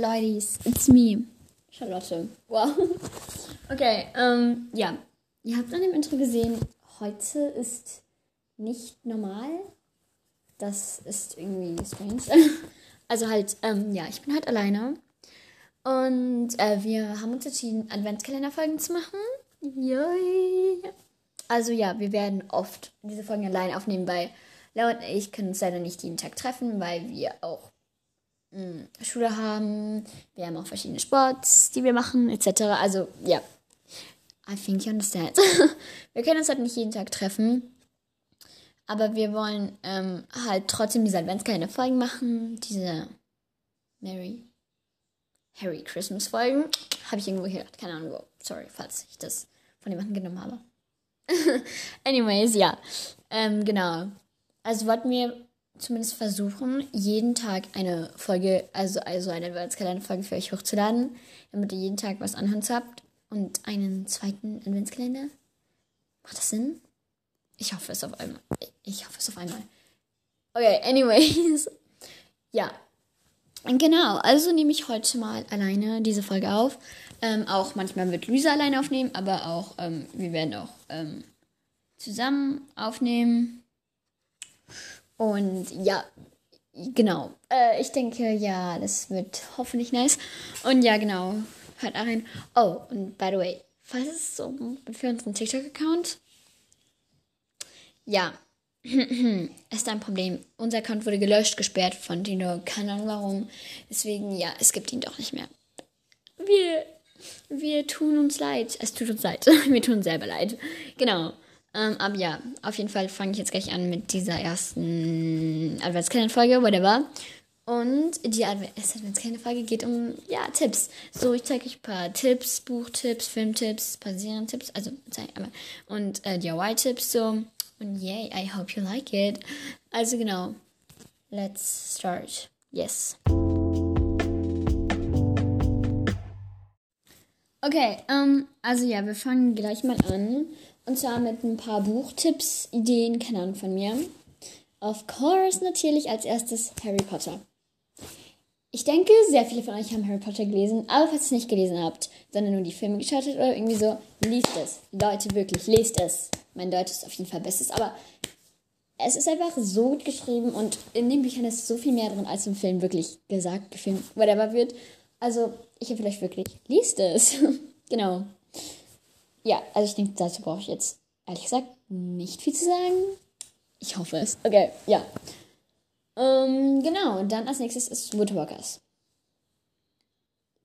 Ladies, it's me. Charlotte. Wow. Okay, ähm, ja. Ihr habt an dem Intro gesehen, heute ist nicht normal. Das ist irgendwie strange. Also halt, ähm, ja, ich bin halt alleine. Und äh, wir haben uns entschieden, Adventskalenderfolgen zu machen. Yay. Also ja, wir werden oft diese Folgen allein aufnehmen, weil Laura und ich können uns leider nicht jeden Tag treffen, weil wir auch Schule haben. Wir haben auch verschiedene Sports, die wir machen, etc. Also ja, I think you understand. wir können uns halt nicht jeden Tag treffen. Aber wir wollen ähm, halt trotzdem diese Adventskalender-Folgen machen. Diese Mary Harry Christmas Folgen. Habe ich irgendwo gehört. Keine Ahnung wo. Sorry, falls ich das von jemandem genommen habe. Anyways, ja. Ähm, genau. Also wollten wir zumindest versuchen, jeden Tag eine Folge, also, also eine Adventskalender-Folge für euch hochzuladen, damit ihr jeden Tag was anhören habt und einen zweiten Adventskalender. Macht das Sinn? Ich hoffe es auf einmal. Ich hoffe es auf einmal. Okay, anyways. Ja. Genau, also nehme ich heute mal alleine diese Folge auf. Ähm, auch manchmal wird Luisa alleine aufnehmen, aber auch, ähm, wir werden auch ähm, zusammen aufnehmen. Und ja, genau. Äh, ich denke, ja, das wird hoffentlich nice. Und ja, genau. Hört auch rein. Oh, und by the way, falls es so für unseren TikTok-Account ja, ist ein Problem. Unser Account wurde gelöscht, gesperrt von Dino. Keine Ahnung warum. Deswegen, ja, es gibt ihn doch nicht mehr. Wir, wir tun uns leid. Es tut uns leid. Wir tun uns selber leid. Genau. Ähm, aber ja, auf jeden Fall fange ich jetzt gleich an mit dieser ersten Adventskalender-Folge, whatever. Und die Adventskalender-Folge geht um, ja, Tipps. So, ich zeige euch ein paar Tipps, Buchtipps, Filmtipps, Serientipps, also, und äh, DIY-Tipps so. Und yay, I hope you like it. Also genau. Let's start. Yes. Okay, ähm, also ja, wir fangen gleich mal an. Und zwar mit ein paar Buchtipps, Ideen, keine Ahnung von mir. Of course, natürlich als erstes Harry Potter. Ich denke, sehr viele von euch haben Harry Potter gelesen, aber falls ihr es nicht gelesen habt, sondern nur die Filme geschaut habt oder irgendwie so, liest es. Leute, wirklich, lest es. Mein Deutsch ist auf jeden Fall bestes, aber es ist einfach so gut geschrieben und in den Büchern ist so viel mehr drin, als im Film wirklich gesagt, gefilmt, whatever wird. Also, ich habe vielleicht wirklich, liest es. genau. Ja, also ich denke, dazu brauche ich jetzt, ehrlich gesagt, nicht viel zu sagen. Ich hoffe es. Okay, ja. Ähm, genau, und dann als nächstes ist Woodwalkers.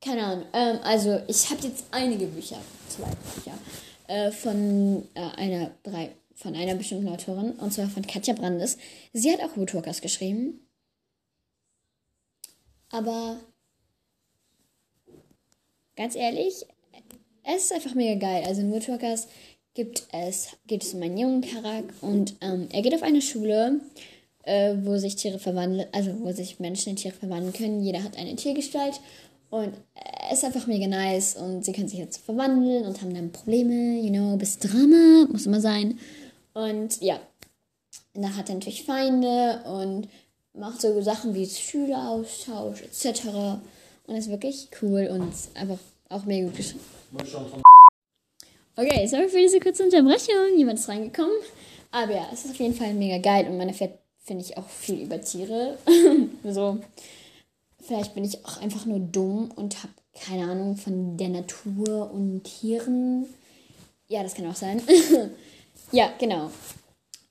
Keine Ahnung. Ähm, also, ich habe jetzt einige Bücher, zwei Bücher, äh, von äh, einer drei, von einer bestimmten Autorin, und zwar von Katja Brandes. Sie hat auch Woodwalkers geschrieben. Aber ganz ehrlich, es ist einfach mega geil. Also in Woodwalkers gibt es, geht es um einen jungen Charakter und ähm, er geht auf eine Schule äh, wo sich Tiere verwandeln, also wo sich Menschen in Tiere verwandeln können. Jeder hat eine Tiergestalt und es ist einfach mega nice und sie können sich jetzt verwandeln und haben dann Probleme, you know, bis Drama, muss immer sein. Und ja, da hat er natürlich Feinde und macht so Sachen wie Schüleraustausch etc. Und ist wirklich cool und einfach auch mega gut geschrieben. Okay, sorry für diese kurze Unterbrechung. Jemand ist reingekommen. Aber ja, es ist auf jeden Fall mega geil und man erfährt finde ich auch viel über Tiere. so, vielleicht bin ich auch einfach nur dumm und habe keine Ahnung von der Natur und Tieren. Ja, das kann auch sein. ja, genau.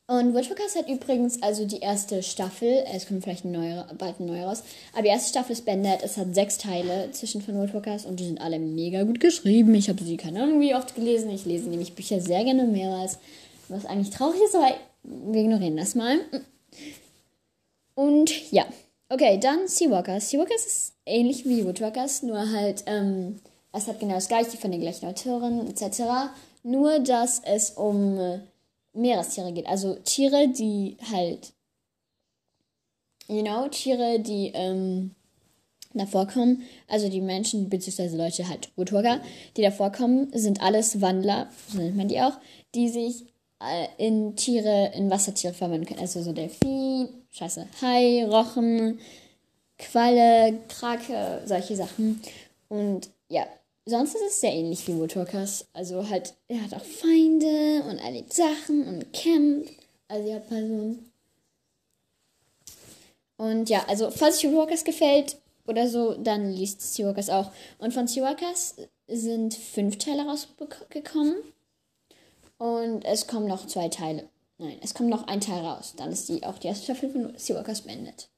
Und Woodwalkers hat übrigens also die erste Staffel, es kommt vielleicht ein neuer, bald ein neuer raus, aber die erste Staffel ist beendet. Es hat sechs Teile zwischen von Woodwalkers und die sind alle mega gut geschrieben. Ich habe sie keine Ahnung wie oft gelesen. Ich lese nämlich Bücher sehr gerne mehrmals, was eigentlich traurig ist, aber wir ignorieren das mal. Und ja, okay, dann Seawalkers. Seawalkers ist ähnlich wie Woodwalkers, nur halt, ähm, es hat genau das gleiche von den gleichen Autoren etc. Nur, dass es um äh, Meerestiere geht. Also Tiere, die halt, you know, Tiere, die ähm, davor kommen, also die Menschen, beziehungsweise Leute halt, Woodwalker, die davor kommen, sind alles Wandler, so nennt man die auch, die sich äh, in Tiere, in Wassertiere verwandeln können. Also so Delfin, scheiße, Hai, Rochen, Qualle, Krake, solche Sachen. Und ja, sonst ist es sehr ähnlich wie Woodwalkers. Also halt, er hat auch Feinde und erlebt Sachen und kämpft. Also die Hauptperson. Und ja, also falls euch Woodwalkers gefällt oder so, dann liest Seawalkers auch. Und von Seawalkers sind fünf Teile rausgekommen. Und es kommen noch zwei Teile. Nein, es kommt noch ein Teil raus. Dann ist die auch die erste Staffel von Seawalkers beendet.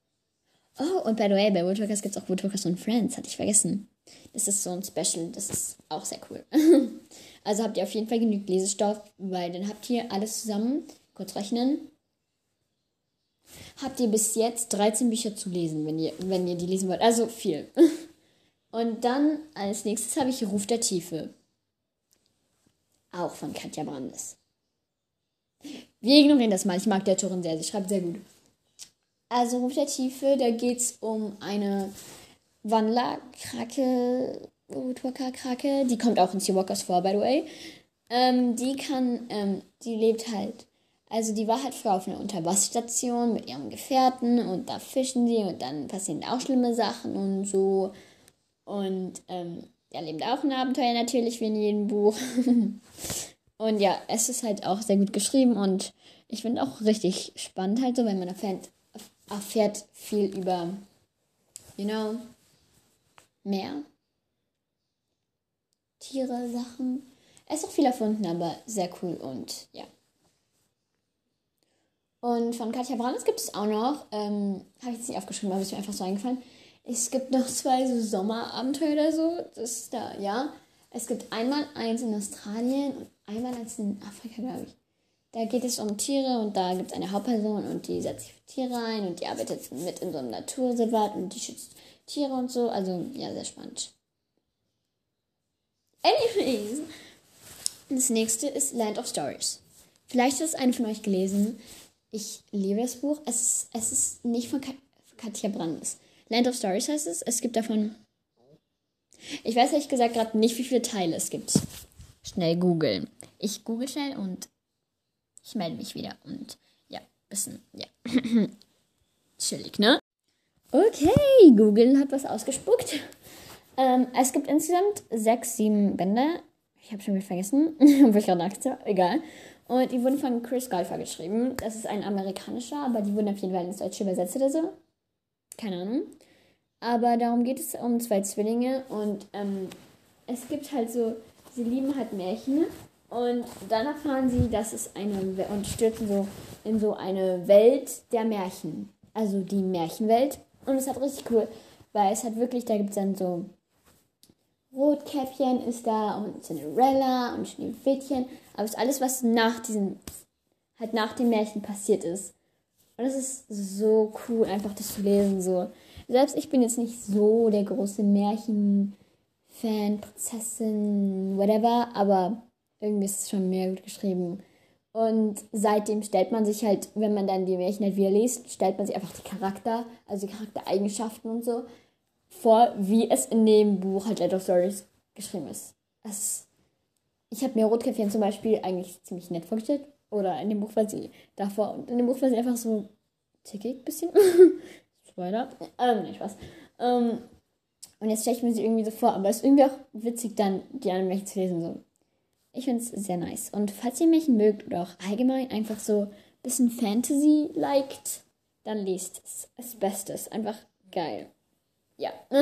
Oh, und by the way, bei Woodwalkers gibt es auch Woodwalkers und Friends, hatte ich vergessen. Das ist so ein Special, das ist auch sehr cool. also habt ihr auf jeden Fall genügend Lesestoff, weil dann habt ihr alles zusammen, kurz rechnen, habt ihr bis jetzt 13 Bücher zu lesen, wenn ihr, wenn ihr die lesen wollt. Also viel. Und dann als nächstes habe ich Ruf der Tiefe. Auch von Katja Brandes. Wir ignorieren das mal. Ich mag der Autorin sehr. Sie schreibt sehr gut. Also Ruf der Tiefe, da geht es um eine Wandlerkrake, Woodwalker-Krake, die kommt auch in Seawalkers vor, by the way. Ähm, die kann, ähm, die lebt halt, also die war halt früher auf einer Unterwasserstation mit ihrem Gefährten und da fischen sie und dann passieren auch schlimme Sachen und so. Und ähm, ja, lebt auch ein Abenteuer natürlich, wie in jedem Buch. und ja, es ist halt auch sehr gut geschrieben und ich finde auch richtig spannend halt so, wenn man erfährt, erfährt viel über, you know, Meer, Tiere, Sachen. Es ist auch viel erfunden, aber sehr cool und ja. Und von Katja Brandes gibt es auch noch, ähm, habe ich jetzt nicht aufgeschrieben, aber ist mir einfach so eingefallen. Es gibt noch zwei so Sommerabenteuer oder so. Das ist da, ja. Es gibt einmal eins in Australien und einmal eins in Afrika, glaube ich. Da geht es um Tiere und da gibt es eine Hauptperson und die setzt sich für Tiere ein und die arbeitet mit in so einem Naturreservat und die schützt Tiere und so. Also, ja, sehr spannend. Anyways, das nächste ist Land of Stories. Vielleicht hat es eine von euch gelesen. Ich liebe das Buch. Es, es ist nicht von Katja Brandes. Land of Stories heißt es. Es gibt davon. Ich weiß ehrlich gesagt gerade nicht, wie viele Teile es gibt. Schnell googeln. Ich google schnell und ich melde mich wieder und ja, bisschen, ja. Chillig, ne? Okay, Google hat was ausgespuckt. Ähm, es gibt insgesamt sechs, sieben Bände. Ich habe schon wieder vergessen, obwohl ich gerade nachgedacht Egal. Und die wurden von Chris Golfer geschrieben. Das ist ein amerikanischer, aber die wurden auf jeden Fall ins Deutsche übersetzt oder so. Keine Ahnung. Aber darum geht es um zwei Zwillinge und ähm, es gibt halt so, sie lieben halt Märchen und dann erfahren sie, dass es eine und stürzen so in so eine Welt der Märchen. Also die Märchenwelt. Und es hat richtig cool, weil es hat wirklich, da gibt es dann so Rotkäppchen ist da und Cinderella und Schneewittchen. Aber es ist alles, was nach diesem, halt nach dem Märchen passiert ist. Und es ist so cool, einfach das zu lesen. So. Selbst ich bin jetzt nicht so der große Märchen-Fan, Prinzessin, whatever, aber irgendwie ist es schon mehr gut geschrieben. Und seitdem stellt man sich halt, wenn man dann die Märchen halt wieder liest, stellt man sich einfach die Charakter, also die Charaktereigenschaften und so vor, wie es in dem Buch halt Light of Stories geschrieben ist. ist ich habe mir Rotkäppchen zum Beispiel eigentlich ziemlich nett vorgestellt. Oder in dem Buch war sie davor. Und in dem Buch war sie einfach so tickig, bisschen. Spoiler. Ähm, nicht Spaß. Ähm, und jetzt stelle ich mir sie irgendwie so vor. Aber es ist irgendwie auch witzig, dann die anderen Märchen zu lesen. So. Ich finde es sehr nice. Und falls ihr Märchen mögt oder auch allgemein einfach so ein bisschen Fantasy liked, dann lest es. Das Beste einfach geil. Ja.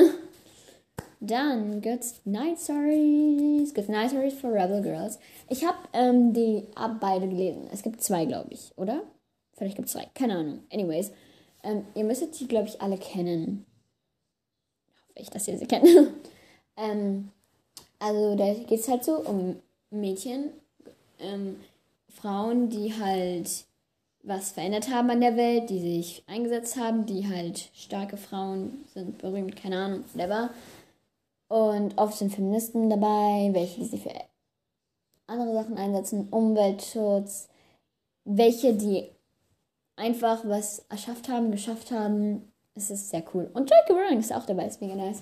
Dann gibt's Night Stories. Gibt's Night Stories for Rebel Girls. Ich habe ähm, die ab beide gelesen. Es gibt zwei, glaube ich, oder? Vielleicht gibt es drei. Keine Ahnung. Anyways, ähm, ihr müsstet die, glaube ich, alle kennen. Hoffe ich, dass ihr sie kennt. ähm, also da geht es halt so um Mädchen, ähm, Frauen, die halt was verändert haben an der Welt, die sich eingesetzt haben, die halt starke Frauen sind, berühmt, keine Ahnung, whatever. Und oft sind Feministen dabei, welche sich für andere Sachen einsetzen, Umweltschutz, welche die einfach was erschafft haben, geschafft haben. Es ist sehr cool. Und J.K. Rowling ist auch dabei, ist mega nice.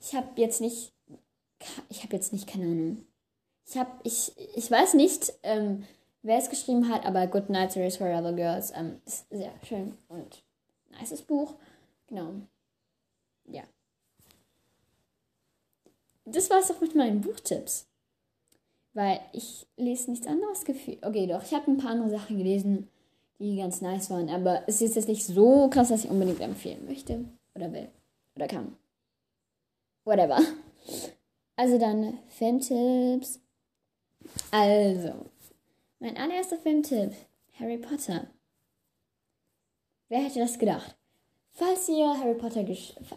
Ich habe jetzt nicht, ich habe jetzt nicht, keine Ahnung. Ich habe, ich, ich weiß nicht, ähm, wer es geschrieben hat, aber Good Night Series for Other Girls ähm, ist sehr schön und nices Buch. Genau. ja. Das war es auch mit meinen Buchtipps. Weil ich lese nichts anderes gefühlt. Okay, doch, ich habe ein paar andere Sachen gelesen, die ganz nice waren. Aber es ist jetzt nicht so krass, dass ich unbedingt empfehlen möchte. Oder will. Oder kann. Whatever. Also dann Filmtipps. Also, mein allererster Filmtipp. Harry Potter. Wer hätte das gedacht? Falls ihr Harry Potter,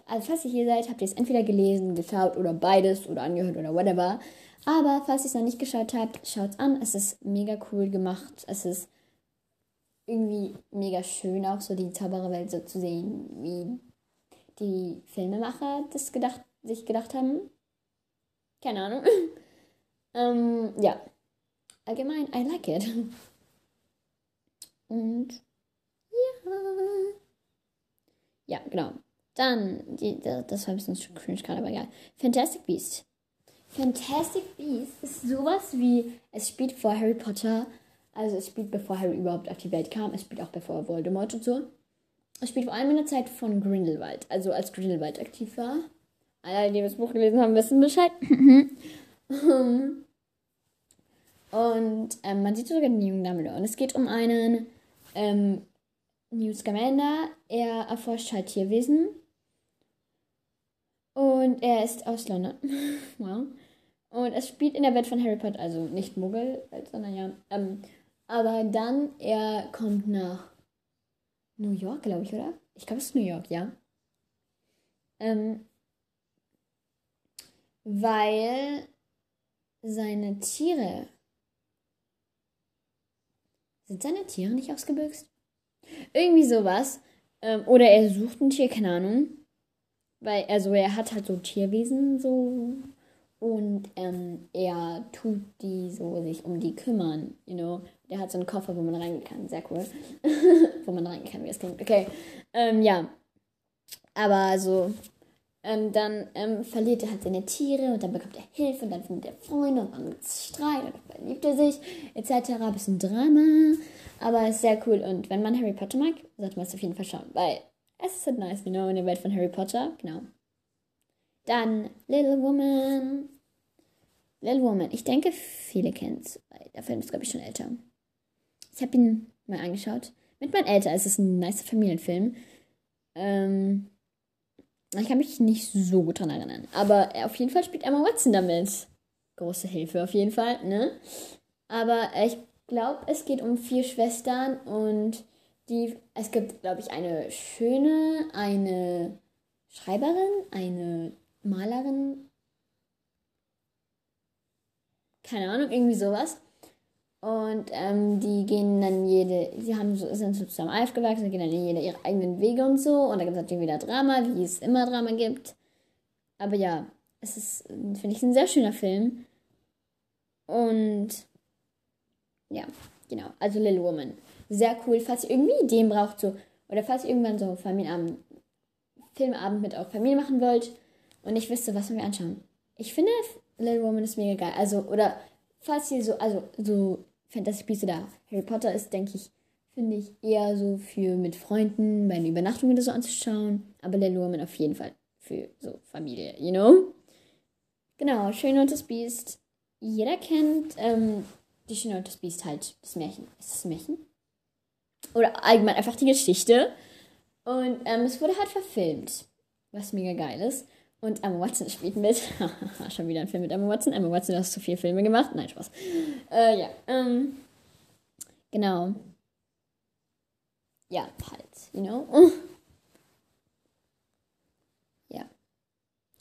also falls ihr hier seid, habt ihr es entweder gelesen, geschaut oder beides oder angehört oder whatever. Aber falls ihr es noch nicht geschaut habt, schaut es an. Es ist mega cool gemacht. Es ist irgendwie mega schön, auch so die Zaubererwelt so zu sehen, wie die Filmemacher das gedacht, sich gedacht haben. Keine Ahnung. ähm, ja. Allgemein, I like it. Und ja. Ja, genau. Dann, die, das war ein bisschen cringe gerade, aber egal. Fantastic Beast. Fantastic Beast ist sowas wie, es spielt vor Harry Potter, also es spielt bevor Harry überhaupt auf die Welt kam, es spielt auch bevor Voldemort und so. Es spielt vor allem in der Zeit von Grindelwald, also als Grindelwald aktiv war. Alle, die das Buch gelesen haben, wissen Bescheid. und ähm, man sieht sogar den jungen Dumbledore. Und es geht um einen ähm, Newt Scamander. Er erforscht halt Tierwesen. Und er ist aus London. wow. Und es spielt in der Welt von Harry Potter, also nicht Muggel, sondern ja. Ähm, aber dann, er kommt nach New York, glaube ich, oder? Ich glaube, es ist New York, ja. Ähm, weil seine Tiere. Sind seine Tiere nicht ausgebüxt? Irgendwie sowas. Ähm, oder er sucht ein Tier, keine Ahnung. Weil, also er hat halt so Tierwesen so und ähm, er tut die so sich um die kümmern, you know. Der hat so einen Koffer, wo man reingehen kann. Sehr cool. wo man reingehen kann, wie es klingt. Okay. Ähm, ja. Aber so. Ähm, dann ähm, verliert er halt seine Tiere und dann bekommt er Hilfe und dann findet er Freunde und dann gibt es Streit und dann verliebt er sich, etc. Bisschen Drama. Aber ist sehr cool und wenn man Harry Potter mag, sollte man es auf jeden Fall schauen, weil es ist halt nice, you know, in der Welt von Harry Potter. Genau. Dann Little Woman. Little Woman. Ich denke, viele kennen es. Der Film ist, glaube ich, schon älter. Ich habe ihn mal angeschaut. Mit meinen Eltern. Es ist ein nicer Familienfilm. Ähm, ich kann mich nicht so gut dran erinnern. Aber auf jeden Fall spielt Emma Watson damit. Große Hilfe auf jeden Fall, ne? Aber ich glaube, es geht um vier Schwestern und die. Es gibt, glaube ich, eine schöne, eine Schreiberin, eine Malerin. Keine Ahnung, irgendwie sowas. Und ähm, die gehen dann jede, sie haben sind zusammen aufgewachsen, gehen dann jede ihre eigenen Wege und so. Und da gibt es natürlich wieder Drama, wie es immer Drama gibt. Aber ja, es ist, finde ich, ein sehr schöner Film. Und ja, genau. Also Little Woman. Sehr cool. Falls ihr irgendwie Ideen braucht, so, oder falls ihr irgendwann so Familienabend, Filmabend mit eurer Familie machen wollt, und ich wüsste, was wir anschauen. Ich finde, Little Woman ist mega geil. Also, oder falls ihr so, also so Fantasy Beasts oder Harry Potter ist, denke ich, finde ich eher so für mit Freunden bei einer Übernachtung oder so anzuschauen. Aber Woman auf jeden Fall für so Familie, you know? Genau, Schöne und das Biest. Jeder kennt ähm, die Schöne und das Biest halt, das Märchen. Ist das Märchen? Oder allgemein einfach die Geschichte. Und ähm, es wurde halt verfilmt, was mega geil ist. Und Emma Watson spielt mit. Schon wieder ein Film mit Emma Watson. Emma Watson, du hast zu viele Filme gemacht. Nein, Spaß. Äh, ja. Ähm, genau. Ja, halt, you know. ja.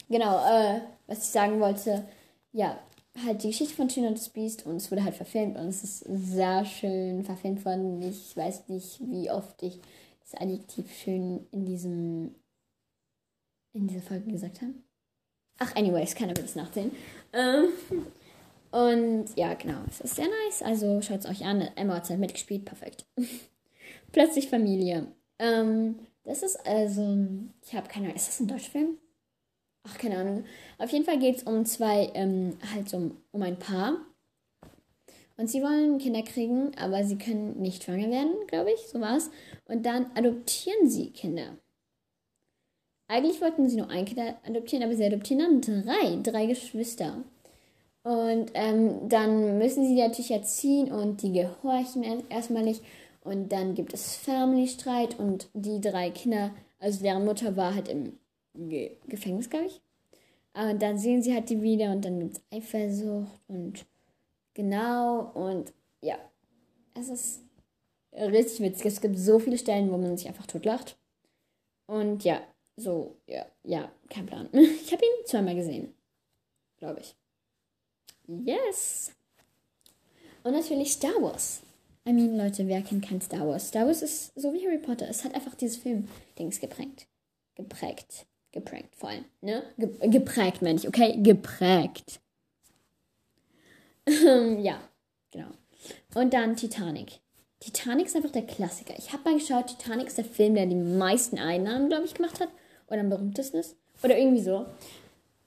Genau, äh, was ich sagen wollte. Ja, halt die Geschichte von Schön und das Biest und es wurde halt verfilmt und es ist sehr schön verfilmt worden. Ich weiß nicht, wie oft ich das Adjektiv schön in diesem in dieser Folge gesagt haben. Ach, anyways, keiner will es nachsehen. Ähm, und ja, genau, es ist sehr nice. Also schaut es euch an. Emma hat halt mitgespielt, perfekt. Plötzlich Familie. Ähm, das ist also, ich habe keine Ahnung, ist das ein Deutschfilm? Ach, keine Ahnung. Auf jeden Fall geht es um zwei, ähm, halt um, um ein Paar. Und sie wollen Kinder kriegen, aber sie können nicht schwanger werden, glaube ich, so war's. Und dann adoptieren sie Kinder. Eigentlich wollten sie nur ein Kind adoptieren, aber sie adoptieren dann drei, drei Geschwister. Und ähm, dann müssen sie natürlich erziehen und die gehorchen erstmal nicht. Und dann gibt es Family-Streit und die drei Kinder, also deren Mutter war halt im Ge Gefängnis, glaube ich. Und dann sehen sie halt die wieder und dann gibt es Eifersucht und genau und ja, es ist richtig witzig. Es gibt so viele Stellen, wo man sich einfach totlacht. Und ja, so, ja, ja, kein Plan. Ich habe ihn zweimal gesehen, glaube ich. Yes! Und natürlich Star Wars. I mean, Leute, wer kennt kein Star Wars? Star Wars ist so wie Harry Potter. Es hat einfach dieses Film-Dings geprägt. Geprägt. Geprägt, vor allem, ne? Ge geprägt, meine ich, okay? Geprägt. ja, genau. Und dann Titanic. Titanic ist einfach der Klassiker. Ich habe mal geschaut, Titanic ist der Film, der die meisten Einnahmen, glaube ich, gemacht hat. Oder am berühmtesten ist. Oder irgendwie so.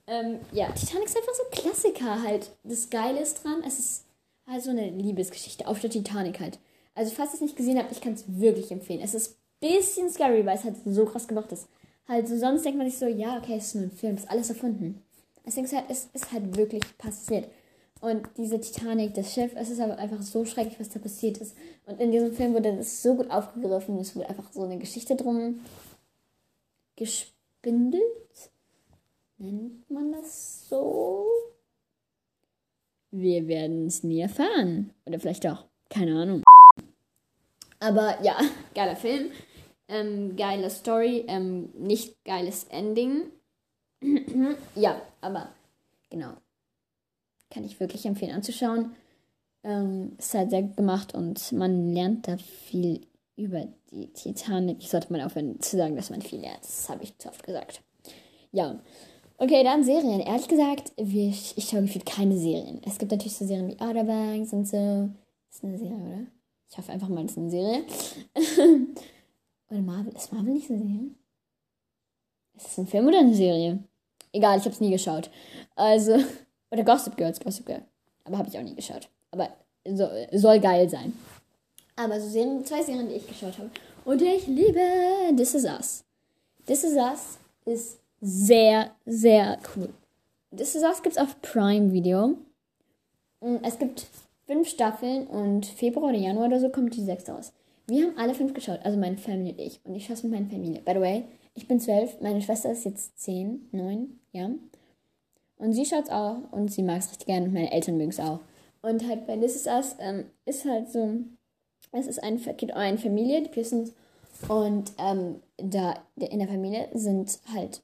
Ähm, ja, Titanic ist einfach so ein Klassiker halt. Das Geile ist dran, es ist also eine Liebesgeschichte auf der Titanic halt. Also falls ihr es nicht gesehen habt, ich kann es wirklich empfehlen. Es ist ein bisschen scary, weil es halt so krass gemacht ist. Halt so sonst denkt man sich so, ja, okay, es ist nur ein Film, es ist alles erfunden. Ist halt, es ist halt wirklich passiert. Und diese Titanic, das Schiff, es ist aber einfach so schrecklich, was da passiert ist. Und in diesem Film wurde das so gut aufgegriffen, es wurde einfach so eine Geschichte drum gespindelt. Nennt man das so? Wir werden es nie erfahren. Oder vielleicht auch. Keine Ahnung. Aber ja, geiler Film. Ähm, geile Story. Ähm, nicht geiles Ending. ja, aber genau. Kann ich wirklich empfehlen anzuschauen. Ähm, ist halt sehr gemacht und man lernt da viel über die Titanic. Sollte mal aufhören zu sagen, dass man viel lernt. Das habe ich zu oft gesagt. Ja, Okay, dann Serien. Ehrlich gesagt, ich, ich schaue gefühlt keine Serien. Es gibt natürlich so Serien wie Outer Banks und so. Ist eine Serie, oder? Ich hoffe einfach mal, das ist eine Serie. oder Marvel. Ist Marvel nicht eine Serie? Ist das ein Film oder eine Serie? Egal, ich habe es nie geschaut. Also, oder Gossip Girls, Gossip Girl. Aber habe ich auch nie geschaut. Aber so, soll geil sein. Aber so Serien, zwei Serien, die ich geschaut habe. Und ich liebe This Is Us. This Is Us ist sehr, sehr cool. Das ist gibt es auf Prime Video. Mm, es gibt fünf Staffeln und Februar oder Januar oder so kommt die sechste raus. Wir haben alle fünf geschaut, also meine Familie und ich. Und ich schaue es mit meiner Familie. By the way, ich bin zwölf, meine Schwester ist jetzt zehn, neun, ja. Und sie schaut es auch und sie mag es richtig gerne und meine Eltern mögen es auch. Und halt bei This Is Us ähm, ist halt so, es ist ein, geht um eine Familie, die Pearsons. Und ähm, da in der Familie sind halt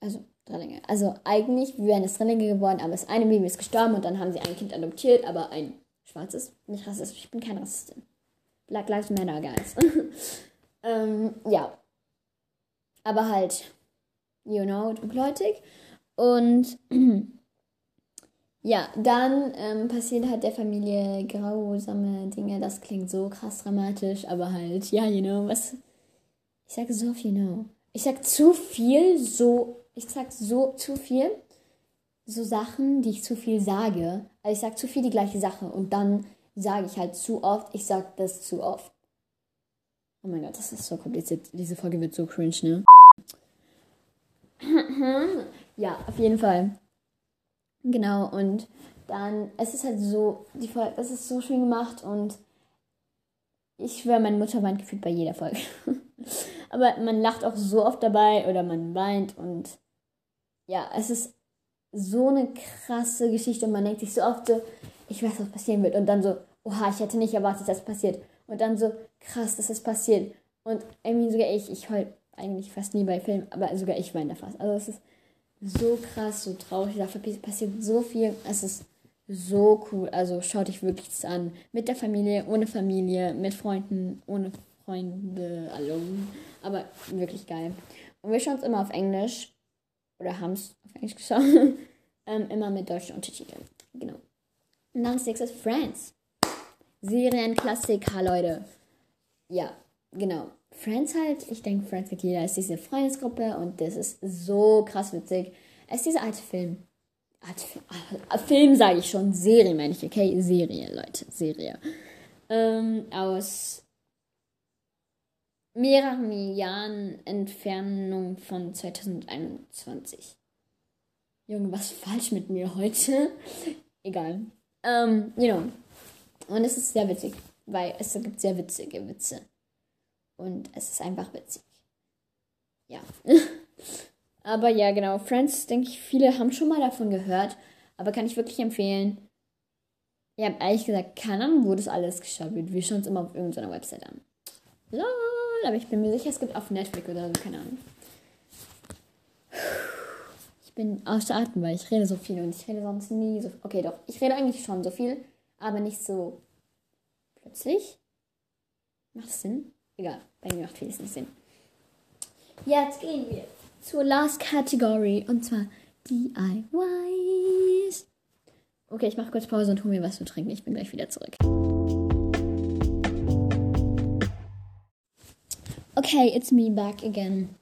also Drillinge. Also eigentlich wären es Drillinge geworden, aber das eine Baby ist gestorben und dann haben sie ein Kind adoptiert, aber ein schwarzes. Nicht rassistisch, ich bin keine Rassistin. Black Lives Matter, guys. ähm, ja. Aber halt, you know, dunkelhäutig. Und ja, dann ähm, passiert halt der Familie grausame Dinge. Das klingt so krass dramatisch, aber halt, ja, you know, was. Ich sage so viel, you know. Ich sag zu viel, so ich sag so zu viel, so Sachen, die ich zu viel sage. Also ich sag zu viel die gleiche Sache und dann sage ich halt zu oft, ich sag das zu oft. Oh mein Gott, das ist so kompliziert. Diese Folge wird so cringe, ne? ja, auf jeden Fall. Genau, und dann, es ist halt so, die Folge, es ist so schön gemacht und ich schwöre, meine Mutter weint gefühlt bei jeder Folge. Aber man lacht auch so oft dabei oder man weint und ja, es ist so eine krasse Geschichte und man denkt sich so oft so, ich weiß, was passieren wird. Und dann so, oha, ich hätte nicht erwartet, dass es passiert. Und dann so, krass, dass es passiert. Und irgendwie sogar ich, ich heul eigentlich fast nie bei Filmen, aber sogar ich weine da fast. Also es ist so krass, so traurig, da passiert so viel. Es ist so cool. Also schaut euch wirklich an. Mit der Familie, ohne Familie, mit Freunden, ohne Freunde, alone. Aber wirklich geil. Und wir schauen es immer auf Englisch oder haben es auf Englisch geschaut, ähm, immer mit deutschen Untertiteln. Genau. Und dann als nächstes Friends. Serienklassiker, Leute. Ja, genau. Friends halt, ich denke, Friends mit jeder ist diese Freundesgruppe und das ist so krass witzig. Es ist dieser alte Film. Art Film, äh, Film sage ich schon, Serie meine ich, okay? Serie, Leute, Serie. Ähm, aus mehreren Jahren Entfernung von 2021. Junge, was falsch mit mir heute? Egal. Ähm, you know. Und es ist sehr witzig, weil es gibt sehr witzige Witze. Und es ist einfach witzig. Ja. aber ja, genau. Friends, denke ich, viele haben schon mal davon gehört. Aber kann ich wirklich empfehlen. Habe ehrlich gesagt keine Ahnung, wo das alles geschaut wird. Wir schauen es immer auf irgendeiner Website an. Lol, aber ich bin mir sicher, es gibt auf Netflix oder so, keine Ahnung. Ich bin außer Atem, weil ich rede so viel und ich rede sonst nie so viel. Okay, doch, ich rede eigentlich schon so viel, aber nicht so plötzlich. Macht Sinn? Egal, bei mir macht nicht Sinn. Jetzt gehen wir zur Last Category und zwar DIYs. Okay, ich mache kurz Pause und hole mir was zu trinken. Ich bin gleich wieder zurück. Okay, it's me back again.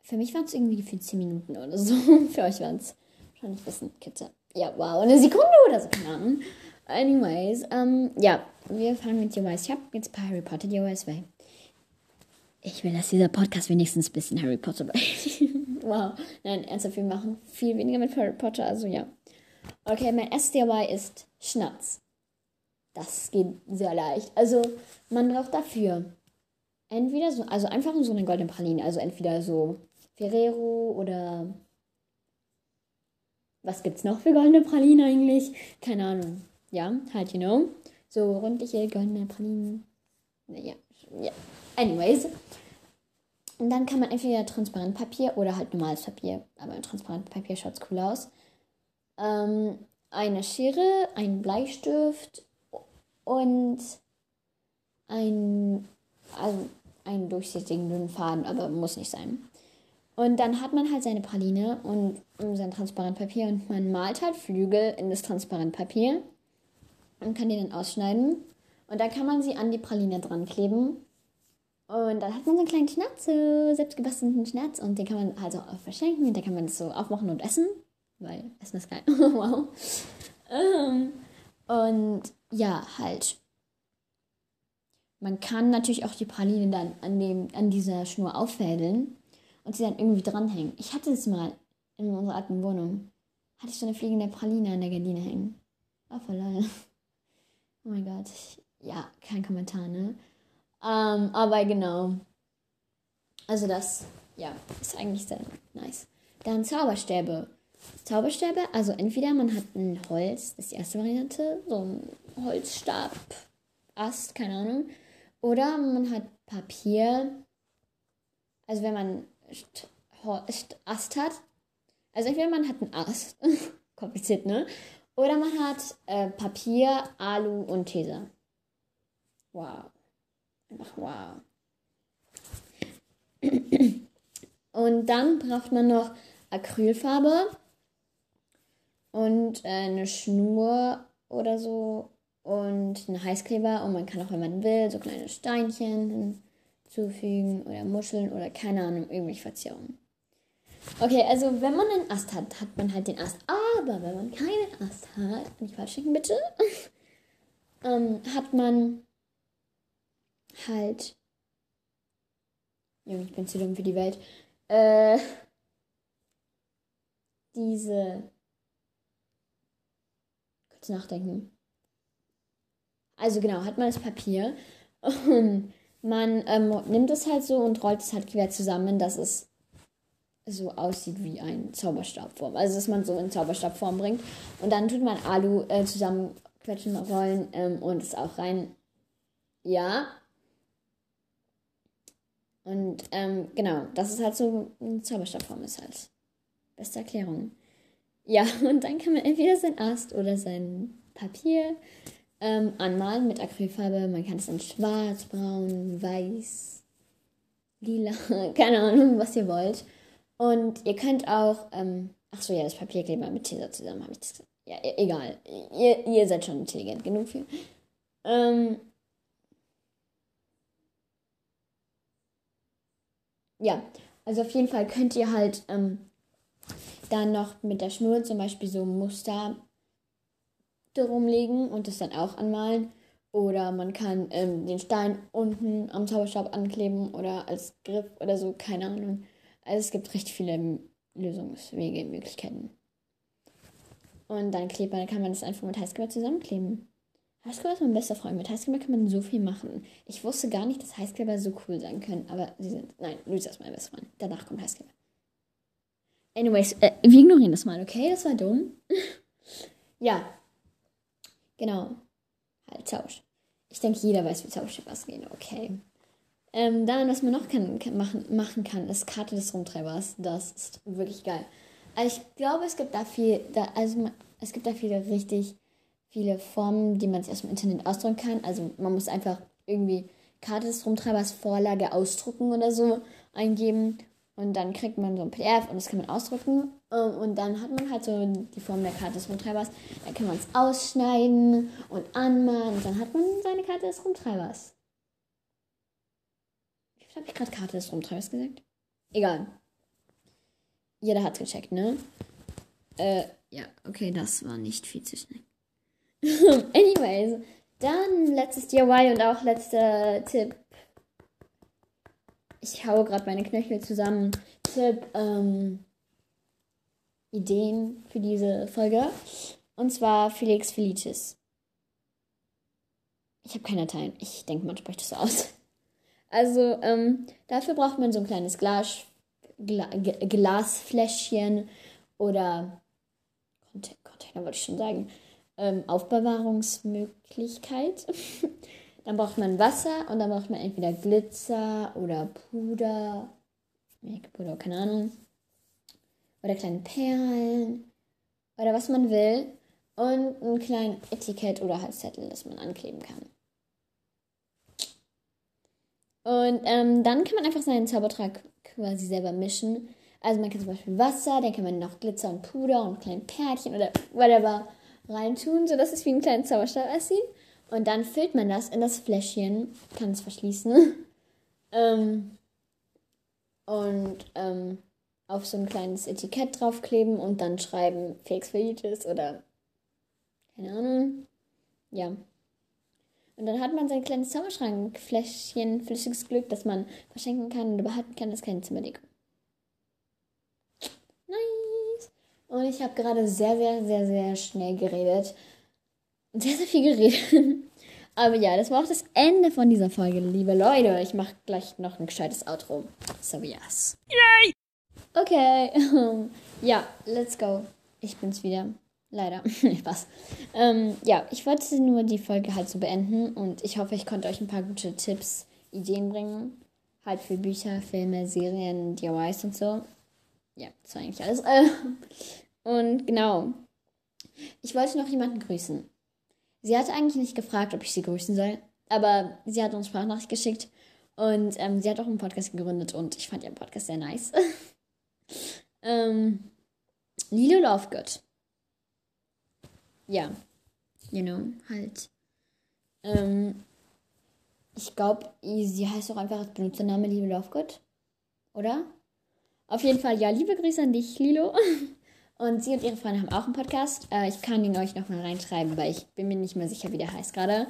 Für mich waren es irgendwie für 10 Minuten oder so. Für euch waren es wahrscheinlich ein bisschen kürzer. Ja, wow, eine Sekunde oder so, keine Ahnung. Anyways, ähm, ja, wir fangen mit DIYs. Ich habe jetzt ein paar Harry Potter DIYs, weil ich will, dass dieser Podcast wenigstens ein bisschen Harry Potter bleibt. wow. Nein, ernsthaft, wir machen viel weniger mit Harry Potter, also ja. Okay, mein DIY ist Schnatz. Das geht sehr leicht. Also, man braucht dafür entweder so, also einfach so eine goldene Praline, also entweder so Ferrero oder was gibt's noch für goldene Pralinen eigentlich? Keine Ahnung. Ja, halt, you know. So rundliche goldene Pralinen. Naja, ja. Anyways. Und dann kann man entweder Transparentpapier oder halt normales Papier. Aber Transparentpapier schaut cool aus. Ähm, eine Schere, ein Bleistift und ein, also einen durchsichtigen dünnen Faden, aber muss nicht sein. Und dann hat man halt seine Praline und sein Transparentpapier und man malt halt Flügel in das Transparentpapier und kann die dann ausschneiden. Und dann kann man sie an die Praline dran kleben. Und dann hat man so einen kleinen Schnatz, so selbstgebastelten Schnatz. Und den kann man auch verschenken. Und dann kann man das so aufmachen und essen. Weil Essen ist geil. wow. Ähm, und ja, halt. Man kann natürlich auch die Praline dann an, dem, an dieser Schnur auffädeln und sie dann irgendwie dranhängen. Ich hatte das mal in unserer alten Wohnung. Hatte ich so eine fliegende Praline an der Gardine hängen. War voll geil. Oh mein Gott. Ja, kein Kommentar, ne? Ähm, aber genau. Also das, ja, ist eigentlich sehr nice. Dann Zauberstäbe. Zauberstäbe, also entweder man hat ein Holz, das ist die erste Variante, so ein Holzstab, Ast, keine Ahnung. Oder man hat Papier, also wenn man Ast hat, also entweder man hat einen Ast, kompliziert, ne? Oder man hat äh, Papier, Alu und Tesa. Wow. Einfach wow. Und dann braucht man noch Acrylfarbe und äh, eine Schnur oder so und einen Heißkleber. Und man kann auch, wenn man will, so kleine Steinchen hinzufügen oder Muscheln oder keine Ahnung, irgendwelche Verzierungen. Okay, also wenn man einen Ast hat, hat man halt den Ast. Aber wenn man keinen Ast hat, nicht falsch schicken bitte, ähm, hat man halt. Junge, ich bin zu dumm für die Welt. Äh, diese. Kurz nachdenken. Also genau, hat man das Papier und man ähm, nimmt es halt so und rollt es halt quer zusammen, dass es so aussieht wie ein Zauberstabform. Also dass man so in Zauberstabform bringt. Und dann tut man Alu äh, zusammenquetschen, rollen ähm, und es auch rein. Ja. Und ähm, genau, das ist halt so eine Zauberstabform ist halt. Beste Erklärung. Ja, und dann kann man entweder sein Ast oder sein Papier ähm, anmalen mit Acrylfarbe. Man kann es in schwarz, braun, weiß, lila, keine Ahnung, was ihr wollt. Und ihr könnt auch, ähm, ach so, ja, das Papierkleber mit Tesa zusammen, habe ich das gesagt. Ja, e egal. Ihr, ihr seid schon intelligent genug für. Ähm, ja, also auf jeden Fall könnt ihr halt ähm, dann noch mit der Schnur zum Beispiel so Muster drum legen und das dann auch anmalen. Oder man kann ähm, den Stein unten am Zauberstab ankleben oder als Griff oder so, keine Ahnung. Also es gibt recht viele Lösungswege, Möglichkeiten. Und dann klebt man, kann man das einfach mit Heißkleber zusammenkleben. Heißkleber ist mein bester Freund. Mit Heißkleber kann man so viel machen. Ich wusste gar nicht, dass Heißkleber so cool sein können, aber sie sind. Nein, Luisa ist mein bester Freund. Danach kommt Heißkleber. Anyways, äh, wir ignorieren das mal, okay? Das war dumm. ja. Genau. Halt, Tausch. Ich denke, jeder weiß, wie Zauberstab geht. Okay. Ähm, dann, was man noch kann, kann, machen, machen kann, ist Karte des Rumtreibers. Das ist wirklich geil. Also ich glaube, es gibt da viel, da, also es gibt da viele richtig viele Formen, die man sich aus dem Internet ausdrucken kann. Also man muss einfach irgendwie Karte des Rumtreibers Vorlage ausdrucken oder so eingeben und dann kriegt man so ein PDF und das kann man ausdrucken. Ähm, und dann hat man halt so die Form der Karte des Rumtreibers. Dann kann man es ausschneiden und anmalen. Und dann hat man seine Karte des Rumtreibers. Wie viel habe ich gerade Karte des Rumtreibers gesagt? Egal. Jeder hat's gecheckt, ne? Äh, ja, okay, das war nicht viel zu schnell. Anyways, dann letztes DIY und auch letzter Tipp ich haue gerade meine Knöchel zusammen. Tipp, ähm, Ideen für diese Folge. Und zwar Felix Felicis. Ich habe keine Dateien. Ich denke, man spricht das so aus. Also, ähm, dafür braucht man so ein kleines Glas, Gla Glasfläschchen oder Container, wollte ich schon sagen. Ähm, Aufbewahrungsmöglichkeit. Dann braucht man Wasser und dann braucht man entweder Glitzer oder Puder, Make-up keine Ahnung. Oder kleine Perlen oder was man will. Und ein kleines Etikett oder Halszettel, das man ankleben kann. Und ähm, dann kann man einfach seinen Zaubertrag quasi selber mischen. Also man kann zum Beispiel Wasser, dann kann man noch Glitzer und Puder und kleine Pärchen oder whatever reintun, sodass es wie ein kleiner Zauberstab aussieht. Und dann füllt man das in das Fläschchen, kann es verschließen. ähm, und ähm, auf so ein kleines Etikett draufkleben und dann schreiben Fakes Felitis oder keine Ahnung. Ja. Und dann hat man sein kleines Zauberschrankfläschchen flüssiges Glück, das man verschenken kann und behalten kann, das keine Zimmerdeko. Nice. Und ich habe gerade sehr, sehr, sehr, sehr schnell geredet sehr, sehr viel geredet. Aber ja, das war auch das Ende von dieser Folge, liebe Leute. Ich mache gleich noch ein gescheites Outro. So, yes. Yay! Okay. ja, let's go. Ich bin's wieder. Leider. Spaß. Ähm, ja, ich wollte nur die Folge halt so beenden und ich hoffe, ich konnte euch ein paar gute Tipps, Ideen bringen. Halt für Bücher, Filme, Serien, DIYs und so. Ja, das war eigentlich alles. Und genau. Ich wollte noch jemanden grüßen. Sie hatte eigentlich nicht gefragt, ob ich sie grüßen soll, aber sie hat uns Sprachnachricht geschickt und ähm, sie hat auch einen Podcast gegründet und ich fand ihren Podcast sehr nice. ähm, Lilo Lovegood. Ja, you know, halt. Ähm, ich glaube, sie heißt auch einfach als Benutzername Lilo Lovegood. Oder? Auf jeden Fall, ja, liebe Grüße an dich, Lilo. Und sie und ihre Freunde haben auch einen Podcast. Äh, ich kann ihn euch nochmal reinschreiben, weil ich bin mir nicht mehr sicher, wie der heißt gerade.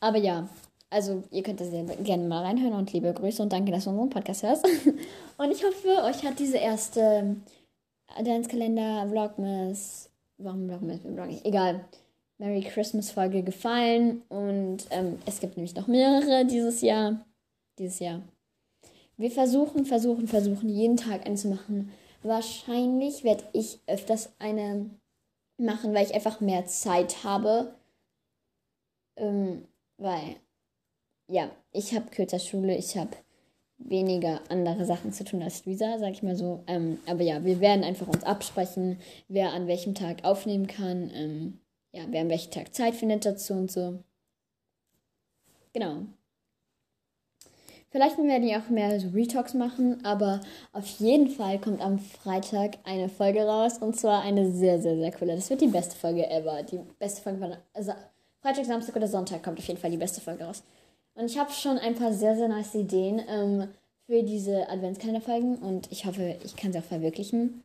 Aber ja, also ihr könnt das gerne mal reinhören und liebe Grüße und danke, dass du unseren Podcast hörst. und ich hoffe, euch hat diese erste Adventskalender, Vlogmas, warum Vlogmas, Vlog egal, Merry Christmas Folge gefallen. Und ähm, es gibt nämlich noch mehrere dieses Jahr. Dieses Jahr. Wir versuchen, versuchen, versuchen, jeden Tag einen zu machen Wahrscheinlich werde ich öfters eine machen, weil ich einfach mehr Zeit habe. Ähm, weil, ja, ich habe kürzer Schule, ich habe weniger andere Sachen zu tun als Luisa, sag ich mal so. Ähm, aber ja, wir werden einfach uns absprechen, wer an welchem Tag aufnehmen kann. Ähm, ja, wer an welchem Tag Zeit findet dazu und so. Genau. Vielleicht werden wir auch mehr so Retalks machen, aber auf jeden Fall kommt am Freitag eine Folge raus und zwar eine sehr, sehr, sehr coole. Das wird die beste Folge ever. Die beste Folge von also Freitag, Samstag oder Sonntag kommt auf jeden Fall die beste Folge raus. Und ich habe schon ein paar sehr, sehr nice Ideen ähm, für diese Adventskalender-Folgen und ich hoffe, ich kann sie auch verwirklichen.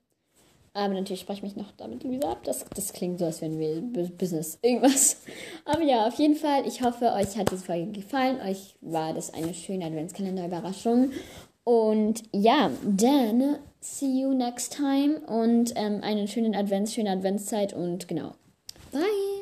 Aber natürlich spreche ich mich noch damit Luisa ab. Das, das klingt so, als wären wir Business irgendwas. Aber ja, auf jeden Fall, ich hoffe, euch hat diese Folge gefallen. Euch war das eine schöne Adventskalender-Überraschung. Und ja, dann see you next time und ähm, einen schönen Advents, schöne Adventszeit und genau. Bye!